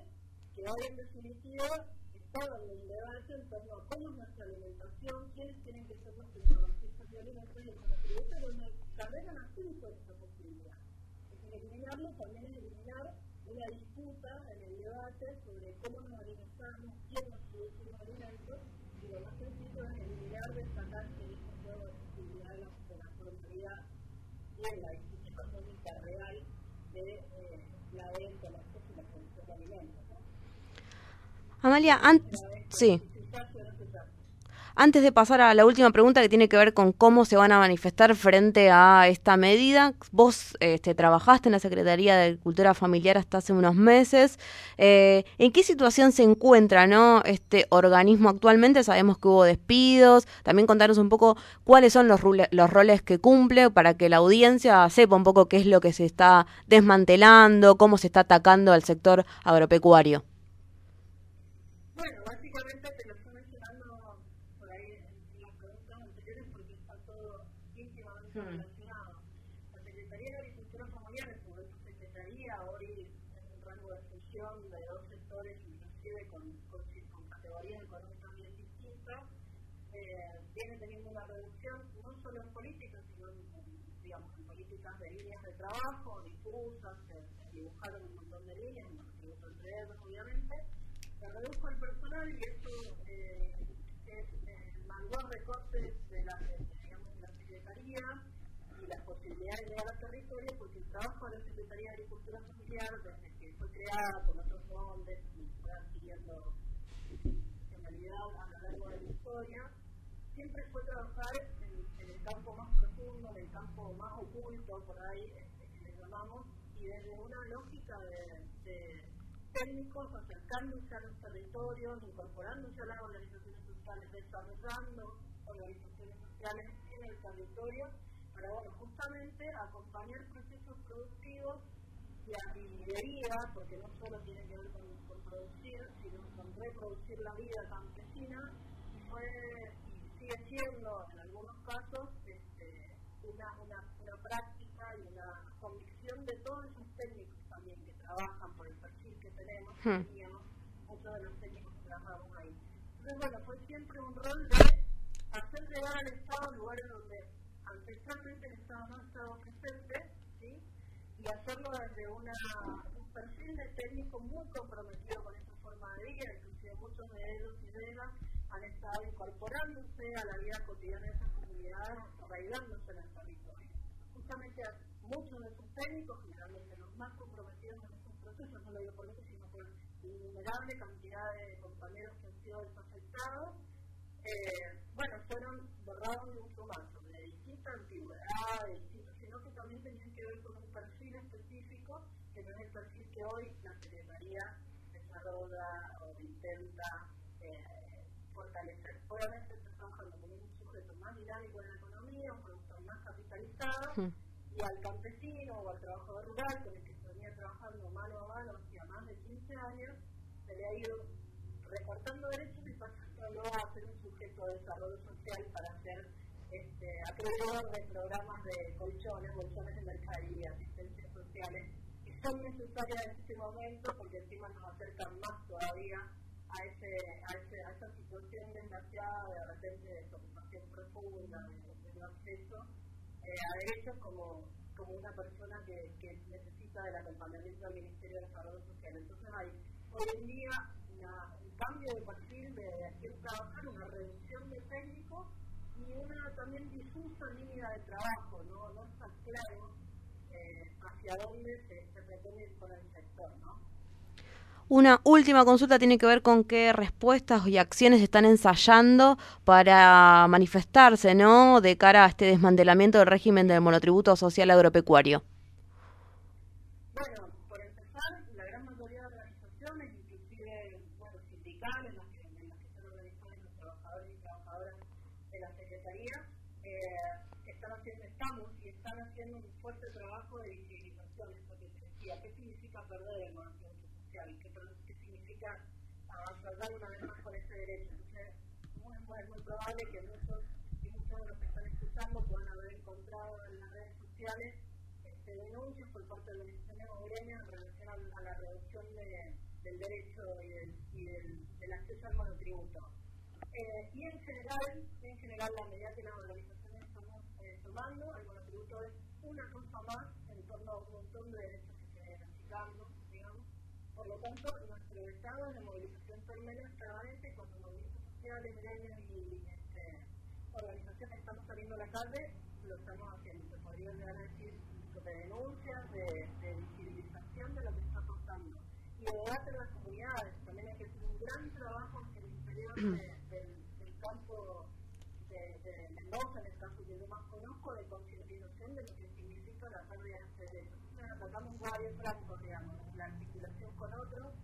que hoy en definitiva está dando un debate en torno a cómo es nuestra alimentación, quiénes tienen que ser los protagonistas de alimentos y el monotributo era una carrera nació por esta posibilidad. Es eliminarlo también es eliminar una disputa en el debate sobre cómo nos alimentamos, quién nos produce los alimentos, y lo más sencillo es eliminar, destacar que es juego de posibilidad de la, de y en la de eh, la venta, la acceso la producción de alimentos. ¿no? Amalia, antes... Sí. Antes de pasar a la última pregunta que tiene que ver con cómo se van a manifestar frente a esta medida, vos este, trabajaste en la Secretaría de Cultura Familiar hasta hace unos meses. Eh, ¿En qué situación se encuentra ¿no? este organismo actualmente? Sabemos que hubo despidos. También contaros un poco cuáles son los roles que cumple para que la audiencia sepa un poco qué es lo que se está desmantelando, cómo se está atacando al sector agropecuario. Bueno, básicamente te lo estoy mencionando por ahí en las preguntas anteriores porque está todo íntimamente relacionado. La Secretaría de Agricultura Familiar, en su momento Secretaría, hoy es un rango de función de dos sectores, inclusive con, con, con categorías económicas bien distintas, eh, viene teniendo una reducción no solo en políticas, sino en, en, digamos, en políticas de líneas de trabajo, difusas, se, se dibujaron un montón de líneas, en los tributos entre ellos, obviamente, se redujo el personal y eso eh, es, eh, mandó a recortes de la, de, digamos, de la Secretaría y las posibilidades de llegar al territorio porque el trabajo de la Secretaría de Agricultura Familiar, desde con otros nombres y fue adquiriendo institucionalidad a lo largo de la historia, siempre fue trabajar en, el campo más profundo, en el campo más oculto, por ahí este, le llamamos, y desde una lógica de, de técnicos acercándose a los territorios, incorporándose a las organizaciones sociales, desarrollando organizaciones sociales en el territorio, para bueno, justamente acompañar procesos productivos y a minería, porque no solo tiene que ver con, con producir, sino con reproducir la vida campesina, y fue y sigue siendo en algunos casos este, una, una, una práctica y una convicción de todos esos técnicos también que trabajan por el perfil que tenemos, Hmm. teníamos muchos de los técnicos que trabajamos ahí. Entonces, bueno, fue siempre un rol de hacer llegar al Estado lugares donde ancestralmente el Estado no estaba presente. Y hacerlo desde un perfil de técnico muy comprometido con esa forma de vida, inclusive muchos de ellos y de ellas han estado incorporándose a la vida cotidiana de esas comunidades, arraigándose en el territorio. Justamente muchos de esos técnicos, generalmente los más comprometidos en estos procesos, no lo digo por eso, sino por innumerable cantidad de compañeros que han sido desafectados, eh, bueno, fueron borrados de un plumazo, de distinta antigüedad, de distinto, sino que también tenían que ver con un perfil específico, que no es el perfil que hoy la Secretaría desarrolla o intenta eh, fortalecer. Obviamente está trabajando con un sujeto más dinámico en la economía, un productor más capitalizado, Hmm. y al campesino o al trabajador rural con el que se venía trabajando mano a mano hacía más de 15 años, se le ha ido recortando derechos y pasándolo a ser un sujeto de desarrollo social para ser este, acreedor de programas de colchones, colchones de mercadería, asistencias sociales, son necesarias en este momento porque encima nos acercan más todavía a, ese, a, ese, a esa situación desgraciada de repente de desocupación profunda, de, no acceso eh, a derechos como, como una persona que, que necesita del acompañamiento del Ministerio de Desarrollo Social. Entonces hay hoy en día un cambio de perfil de hacer trabajar, una reducción de técnicos y una también difusa línea de trabajo, no, no está claro eh, hacia dónde se, Una última consulta tiene que ver con qué respuestas y acciones están ensayando para manifestarse, ¿no? De cara a este desmantelamiento del régimen del monotributo social agropecuario. Bueno, por empezar, la gran mayoría de organizaciones, inclusive bueno, sindicales, las que, en las que están organizados los trabajadores y trabajadoras de la Secretaría, eh, están haciendo, estamos y están haciendo un fuerte trabajo de visibilización, esto que te decía, qué significa perder el monotributo social, qué, qué significa avanzar una vez más con ese derecho. Entonces, muy, muy, muy probable que muchos y muchos de los que están escuchando puedan haber encontrado en las redes sociales este, denuncias por parte de la organizaciones obreras en relación a, a la reducción de, del derecho y del, y del, del acceso al monotributo. Eh, en general, en la medida que las organizaciones estamos eh, tomando, el monotributo es una cosa más en torno a un montón de derechos que se vienen achicando, digamos. Por lo tanto, nuestro estado de movilización permanente permanente cuando movimientos sociales, gremios y este, organizaciones estamos saliendo a la calle, lo estamos haciendo. Se podría llegar a decir de denuncias, de, de visibilización de lo que está pasando. Y de debate en las comunidades. También hay que hacer un gran del campo de, de Mendoza, en el campo que yo más conozco, de concientización de lo que significa la pérdida de este derecho. Entonces, tratamos varios flancos, digamos, la articulación con otros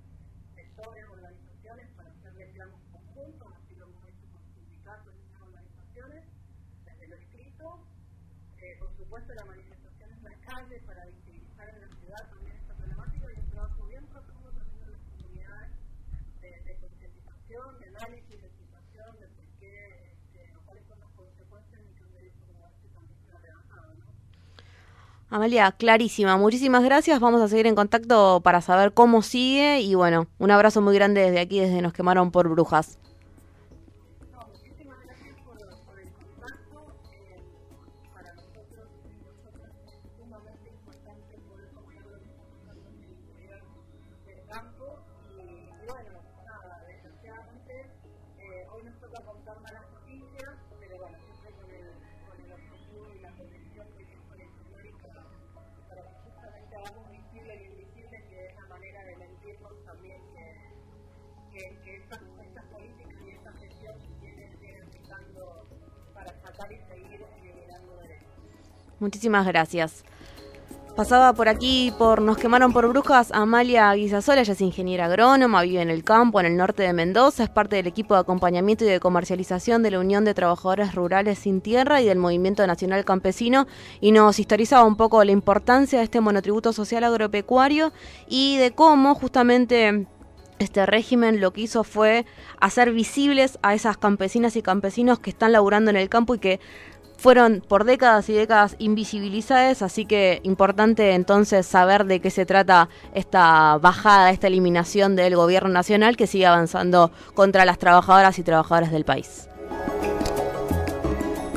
sectores, organizaciones, para hacer reclamos conjuntos, así lo hemos hecho con sindicatos y otras organizaciones, desde lo eh, por supuesto la manifestación en las calles para visibilizar en la ciudad también esta problemática y un trabajo bien profundo también en las comunidades de, de concientización, de análisis, de situación, de por qué, o cuáles son las consecuencias de que un derecho como este también sea rebasado, ¿no? Amalia, clarísima. Muchísimas gracias. Vamos a seguir en contacto para saber cómo sigue. Y bueno, un abrazo muy grande desde aquí, desde Nos Quemaron por Brujas. Muchísimas gracias. Pasaba por aquí, por Nos quemaron por brujas, Amalia Guisasola, ella es ingeniera agrónoma, vive en el campo, en el norte de Mendoza, es parte del equipo de acompañamiento y de comercialización de la Unión de Trabajadores Rurales Sin Tierra y del Movimiento Nacional Campesino. Y nos historizaba un poco la importancia de este monotributo social agropecuario y de cómo justamente este régimen lo que hizo fue hacer visibles a esas campesinas y campesinos que están laburando en el campo y que fueron por décadas y décadas invisibilizadas, así que importante entonces saber de qué se trata esta bajada, esta eliminación del gobierno nacional que sigue avanzando contra las trabajadoras y trabajadores del país.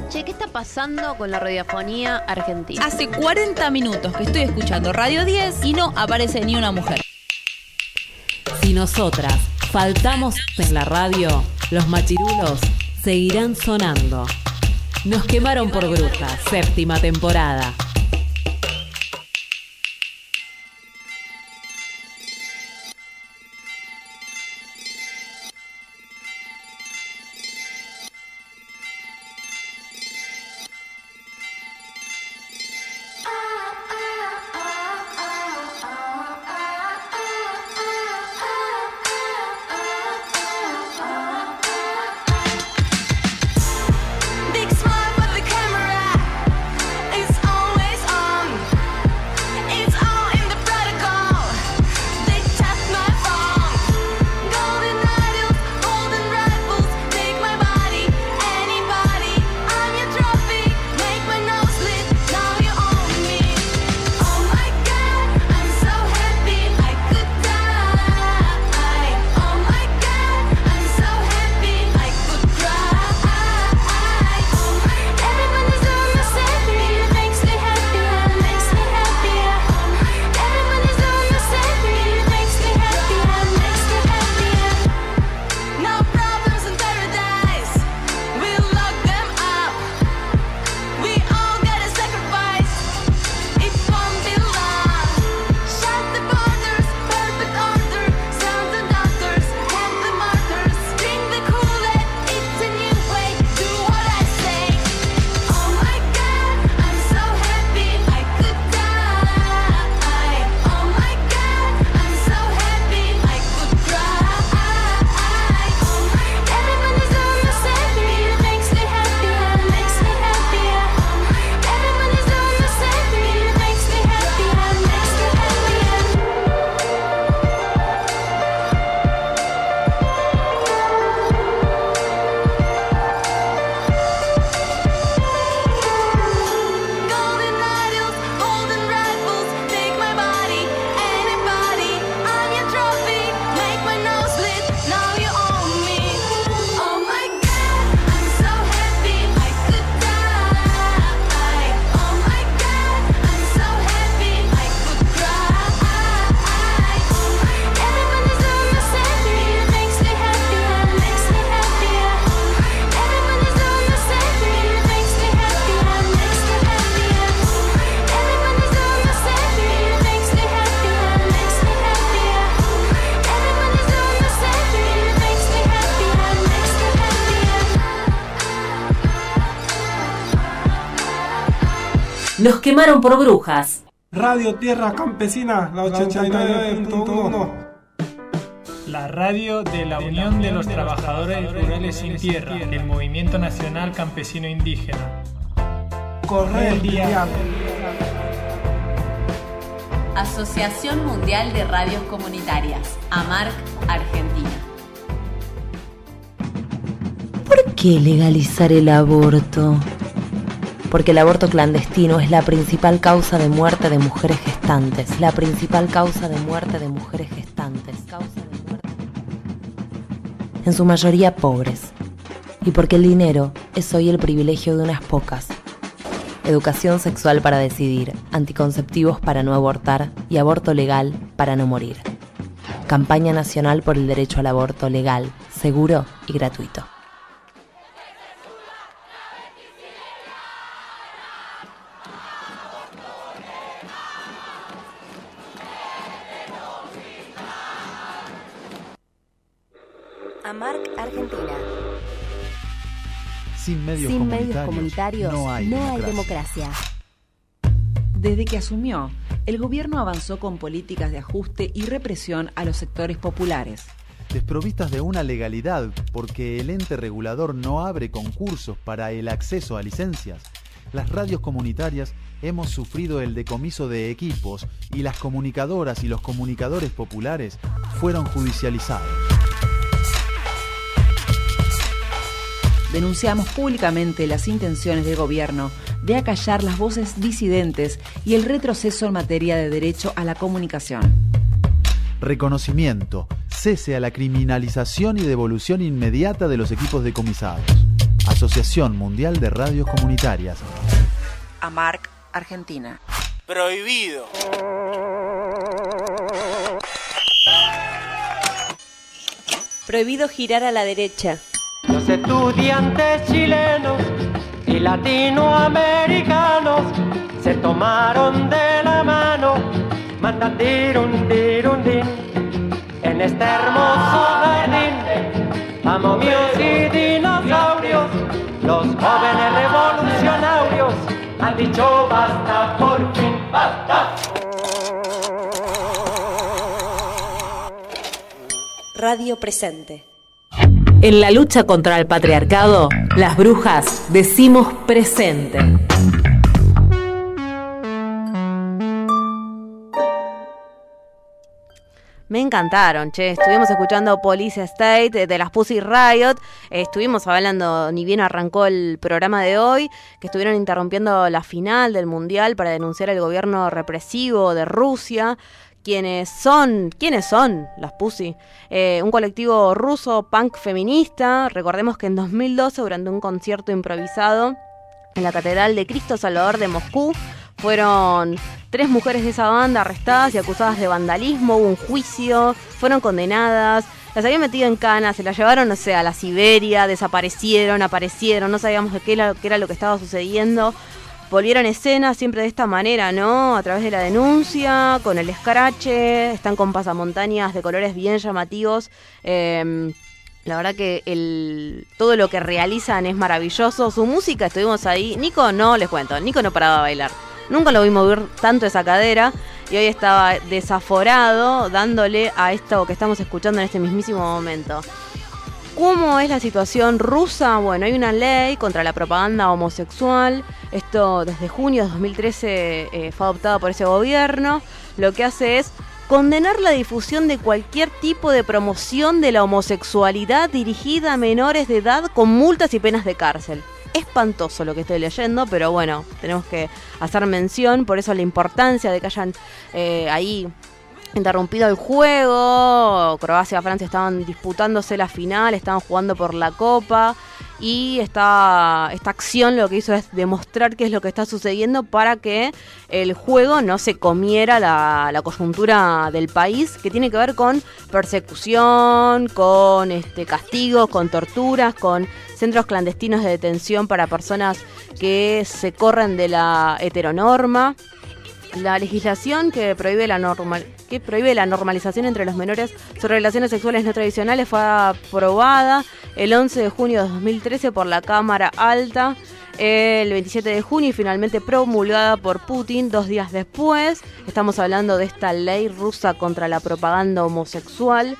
Che, ¿qué está pasando con la radiofonía argentina? Hace 40 minutos que estoy escuchando Radio 10 y no aparece ni una mujer. Si nosotras faltamos en la radio, los machirulos seguirán sonando. Nos quemaron por brujas, séptima temporada. Nos quemaron por brujas. Radio Tierra Campesina, la 89.1. La radio de la Unión de los Trabajadores Rurales Sin Tierra, el Movimiento Nacional Campesino Indígena. Corre el día. Asociación Mundial de Radios Comunitarias, AMARC, Argentina. ¿Por qué legalizar el aborto? Porque el aborto clandestino es la principal causa de muerte de mujeres gestantes, la principal causa de muerte de mujeres gestantes, causa de muerte en su mayoría pobres, y porque el dinero es hoy el privilegio de unas pocas. Educación sexual para decidir, anticonceptivos para no abortar y aborto legal para no morir. Campaña Nacional por el Derecho al Aborto Legal, Seguro y Gratuito. Medios, Sin comunitarios, medios comunitarios no hay democracia. democracia. Desde que asumió, el gobierno avanzó con políticas de ajuste y represión a los sectores populares. Desprovistas de una legalidad porque el ente regulador no abre concursos para el acceso a licencias, las radios comunitarias hemos sufrido el decomiso de equipos y las comunicadoras y los comunicadores populares fueron judicializados. Denunciamos públicamente las intenciones del gobierno de acallar las voces disidentes y el retroceso en materia de derecho a la comunicación. Reconocimiento, cese a la criminalización y devolución inmediata de los equipos decomisados. Asociación Mundial de Radios Comunitarias. AMARC Argentina. Prohibido. Prohibido girar a la derecha. Estudiantes chilenos y latinoamericanos se tomaron de la mano, mandan dirun, dirun, din, en este hermoso jardín. Amomios y dinosaurios, los jóvenes revolucionarios han dicho basta, por fin, basta. Radio Presente. En la lucha contra el patriarcado, las brujas decimos presente. Me encantaron, che. Estuvimos escuchando Police State de las Pussy Riot. Estuvimos hablando, ni bien arrancó el programa de hoy, que estuvieron interrumpiendo la final del Mundial para denunciar el gobierno represivo de Rusia. Quienes son, ¿quiénes son las Pussy? Eh, un colectivo ruso punk feminista. Recordemos que en 2012, durante un concierto improvisado en la Catedral de Cristo Salvador de Moscú, fueron tres mujeres de esa banda arrestadas y acusadas de vandalismo, hubo un juicio, fueron condenadas, las habían metido en canas, se las llevaron, no sé, a la Siberia, desaparecieron, aparecieron, no sabíamos qué era lo que estaba sucediendo. Volvieron escenas siempre de esta manera, ¿no? A través de la denuncia, con el escrache, están con pasamontañas de colores bien llamativos. Eh, la verdad que el, todo lo que realizan es maravilloso. Su música, estuvimos ahí. Nico no, les cuento, Nico no paraba a bailar. Nunca lo vi mover tanto esa cadera y hoy estaba desaforado dándole a esto que estamos escuchando en este mismísimo momento. ¿Cómo es la situación rusa? Bueno, hay una ley contra la propaganda homosexual. Esto desde junio de 2013 eh, fue adoptado por ese gobierno. Lo que hace es condenar la difusión de cualquier tipo de promoción de la homosexualidad dirigida a menores de edad con multas y penas de cárcel. Espantoso lo que estoy leyendo, pero bueno, tenemos que hacer mención, por eso la importancia de que hayan eh, ahí interrumpido el juego. Croacia y Francia estaban disputándose la final, estaban jugando por la copa. Y esta, esta acción lo que hizo es demostrar qué es lo que está sucediendo para que el juego no se comiera la, la coyuntura del país, que tiene que ver con persecución, con este, castigos, con torturas, con centros clandestinos de detención para personas que se corren de la heteronorma. La legislación que prohíbe la normal, que prohíbe la normalización entre los menores sobre relaciones sexuales no tradicionales fue aprobada el 11 de junio de 2013 por la Cámara Alta. el 27 de junio y finalmente promulgada por Putin dos días después. Estamos hablando de esta ley rusa contra la propaganda homosexual.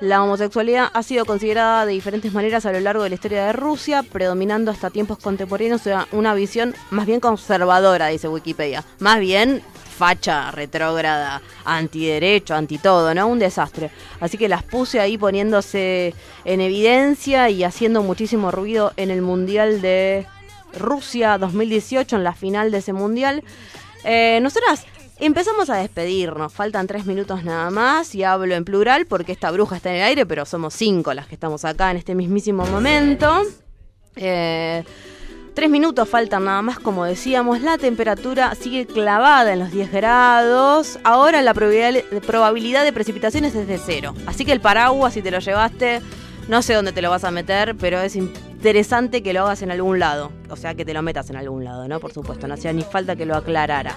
La homosexualidad ha sido considerada de diferentes maneras a lo largo de la historia de Rusia, predominando hasta tiempos contemporáneos una- visión más bien conservadora, dice Wikipedia. Más bien facha, retrógrada, antiderecho, anti todo, ¿no? Un desastre. Así que las puse ahí poniéndose en evidencia y haciendo muchísimo ruido en el Mundial de Rusia 2018, en la final de ese Mundial. Eh, nosotras empezamos a despedirnos, faltan tres minutos nada más y hablo en plural porque esta bruja está en el aire, pero somos cinco las que estamos acá en este mismísimo momento. Eh, Tres minutos faltan nada más, como decíamos. La temperatura sigue clavada en los 10 grados. Ahora la probabilidad de precipitaciones es de cero. Así que el paraguas, si te lo llevaste, no sé dónde te lo vas a meter, pero es interesante que lo hagas en algún lado. O sea, que te lo metas en algún lado, ¿no? Por supuesto, no hacía ni falta que lo aclarara.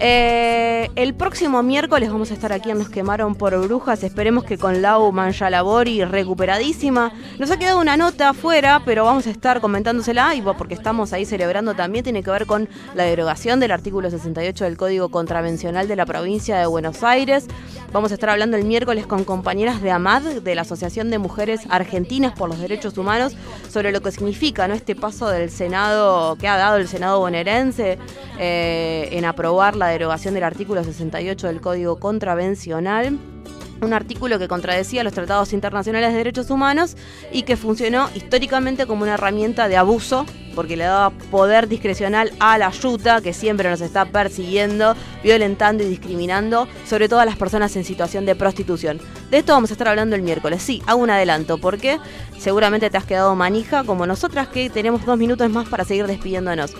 Eh, el próximo miércoles vamos a estar aquí en Nos Quemaron por Brujas. Esperemos que con Lau Mancha Labori recuperadísima. Nos ha quedado una nota afuera, pero vamos a estar comentándosela y porque estamos ahí celebrando también. Tiene que ver con la derogación del artículo 68 del Código Contravencional de la provincia de Buenos Aires. Vamos a estar hablando el miércoles con compañeras de AMAD, de la Asociación de Mujeres Argentinas por los Derechos Humanos, sobre lo que significa ¿no? este paso del Senado, que ha dado el Senado bonaerense eh, en aprobar la derogación del artículo 68 del Código Contravencional. Un artículo que contradecía los tratados internacionales de derechos humanos y que funcionó históricamente como una herramienta de abuso, porque le daba poder discrecional a la yuta, que siempre nos está persiguiendo, violentando y discriminando, sobre todo a las personas en situación de prostitución. De esto vamos a estar hablando el miércoles. Sí, hago un adelanto, porque seguramente te has quedado manija, como nosotras, que tenemos dos minutos más para seguir despidiéndonos.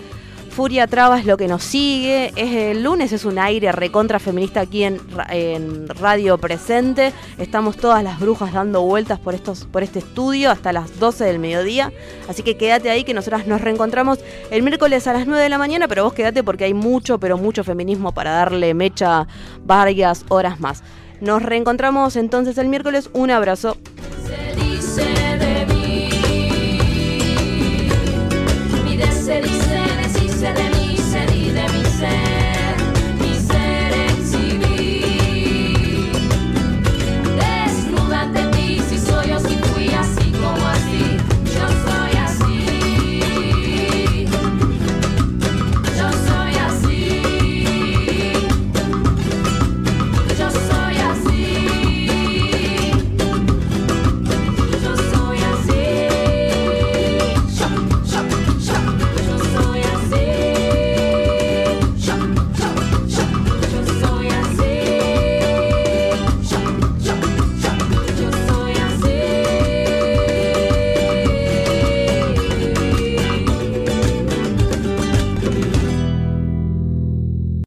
Furia Traba es lo que nos sigue. Es el lunes, es un aire recontra feminista aquí en, ra- en Radio Presente. Estamos todas las brujas dando vueltas por, estos, por este estudio hasta las 12 del mediodía. Así que quédate ahí que nosotras nos reencontramos el miércoles a las 9 de la mañana, pero vos quédate porque hay mucho, pero mucho feminismo para darle mecha varias horas más. Nos reencontramos entonces el miércoles. Un abrazo. Se